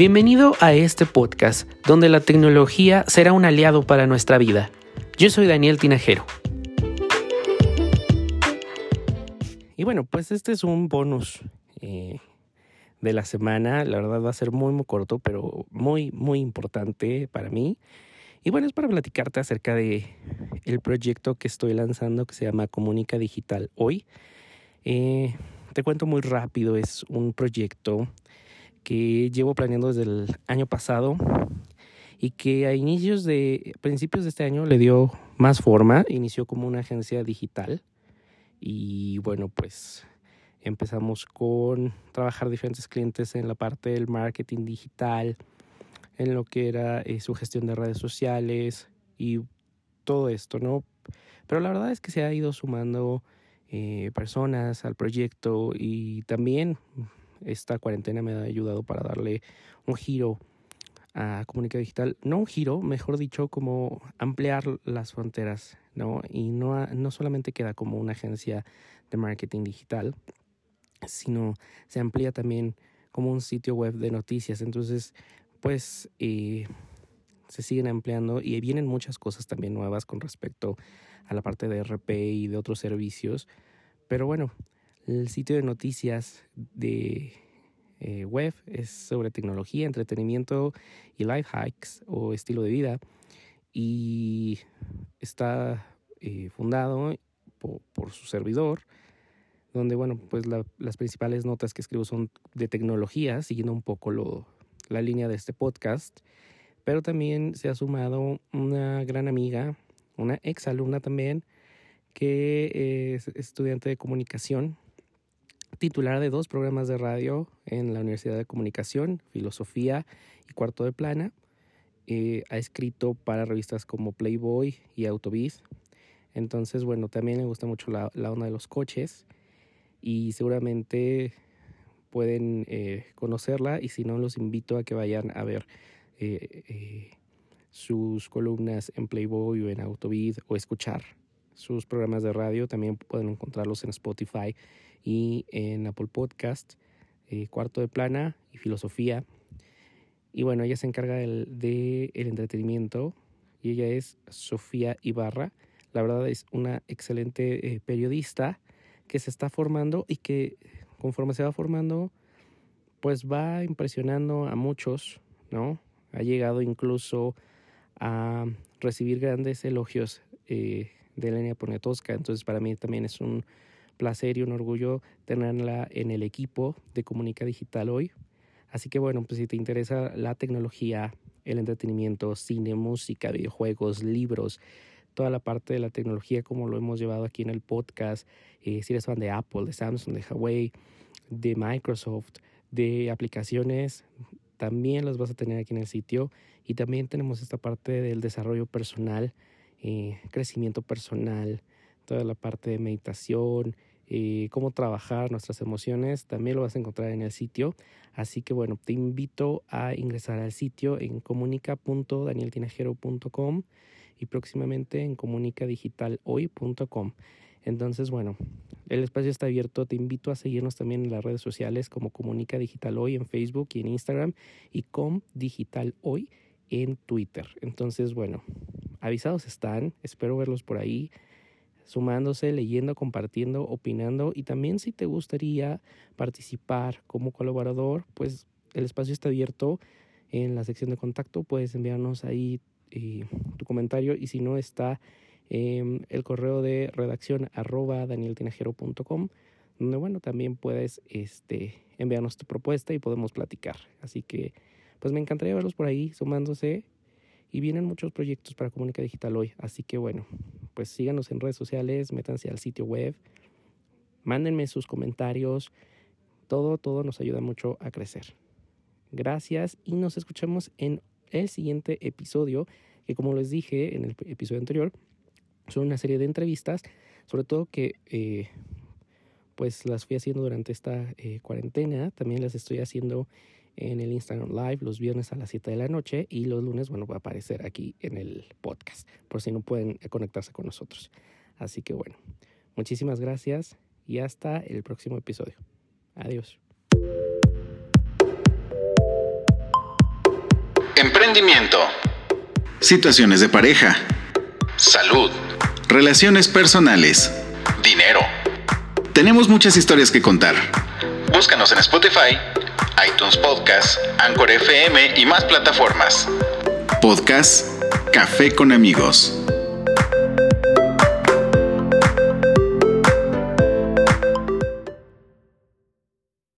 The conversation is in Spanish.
Bienvenido a este podcast donde la tecnología será un aliado para nuestra vida. Yo soy Daniel Tinajero. Y bueno, pues este es un bonus eh, de la semana. La verdad va a ser muy, muy corto, pero muy, muy importante para mí. Y bueno, es para platicarte acerca de el proyecto que estoy lanzando que se llama Comunica Digital Hoy. Eh, te cuento muy rápido, es un proyecto que llevo planeando desde el año pasado y que a inicios de, principios de este año le dio más forma, inició como una agencia digital y bueno, pues empezamos con trabajar diferentes clientes en la parte del marketing digital, en lo que era eh, su gestión de redes sociales y todo esto, ¿no? Pero la verdad es que se ha ido sumando eh, personas al proyecto y también esta cuarentena me ha ayudado para darle un giro a Comunica Digital. No un giro, mejor dicho, como ampliar las fronteras, ¿no? Y no, no solamente queda como una agencia de marketing digital, sino se amplía también como un sitio web de noticias. Entonces, pues eh, se siguen ampliando y vienen muchas cosas también nuevas con respecto a la parte de RP y de otros servicios. Pero bueno, el sitio de noticias de eh, web es sobre tecnología, entretenimiento y life hacks o estilo de vida. Y está eh, fundado por, su servidor, donde, bueno, pues las principales notas que escribo son de tecnología, siguiendo un poco lo, la línea de este podcast. Pero también se ha sumado una gran amiga, una ex alumna también, que es estudiante de comunicación titular de dos programas de radio en la Universidad de Comunicación, Filosofía y Cuarto de Plana. Eh, ha escrito para revistas como Playboy y Autobiz. Entonces, bueno, también le gusta mucho la, onda de los coches y seguramente pueden eh, conocerla y si no, los invito a que vayan a ver eh, sus columnas en Playboy o en Autobiz o escuchar sus programas de radio. También pueden encontrarlos en Spotify y en Apple Podcast, eh, Cuarto de Plana y Filosofía. Y bueno, ella se encarga del de el entretenimiento y ella es Sofía Ibarra. La verdad es una excelente eh, periodista que se está formando y que conforme se va formando, pues va impresionando a muchos, ¿no? Ha llegado incluso a recibir grandes elogios eh, de Elena Poniatowska. Entonces para mí también es un placer y un orgullo tenerla en el equipo de Comunica Digital hoy. Así que bueno, pues si te interesa la tecnología, el entretenimiento, cine, música, videojuegos, libros, toda la parte de la tecnología como lo hemos llevado aquí en el podcast, eh, si eres fan de Apple, de Samsung, de Huawei, de Microsoft, de aplicaciones, también las vas a tener aquí en el sitio. Y también tenemos esta parte del desarrollo personal, eh, crecimiento personal, toda la parte de meditación, eh, cómo trabajar nuestras emociones, también lo vas a encontrar en el sitio. Así que bueno, te invito a ingresar al sitio en comunica.danieltinajero.com y próximamente en comunicadigitalhoy.com. Entonces, bueno, el espacio está abierto. Te invito a seguirnos también en las redes sociales como Comunica Digital Hoy en Facebook y en Instagram y Com Digital Hoy en Twitter. Entonces, bueno, avisados están. Espero verlos por ahí sumándose, leyendo, compartiendo, opinando y también si te gustaría participar como colaborador, pues el espacio está abierto en la sección de contacto, puedes enviarnos ahí eh, tu comentario y si no está eh, el correo de redacción arroba danieltinajero.com donde bueno también puedes este, enviarnos tu propuesta y podemos platicar. Así que pues me encantaría verlos por ahí sumándose y vienen muchos proyectos para Comunica Digital hoy. Así que bueno, pues síganos en redes sociales, métanse al sitio web, mándenme sus comentarios. Todo, todo nos ayuda mucho a crecer. Gracias y nos escuchamos en el siguiente episodio, que como les dije en el episodio anterior, son una serie de entrevistas, sobre todo que eh, pues las fui haciendo durante esta eh, cuarentena, también las estoy haciendo en el Instagram Live los viernes a las 7 de la noche y los lunes, bueno, va a aparecer aquí en el podcast, por si no pueden conectarse con nosotros. Así que bueno, muchísimas gracias y hasta el próximo episodio. Adiós. emprendimiento, situaciones de pareja, salud, relaciones personales, dinero. Tenemos muchas historias que contar. Búscanos en Spotify, iTunes Podcast, Anchor FM y más plataformas. Podcast Café con amigos.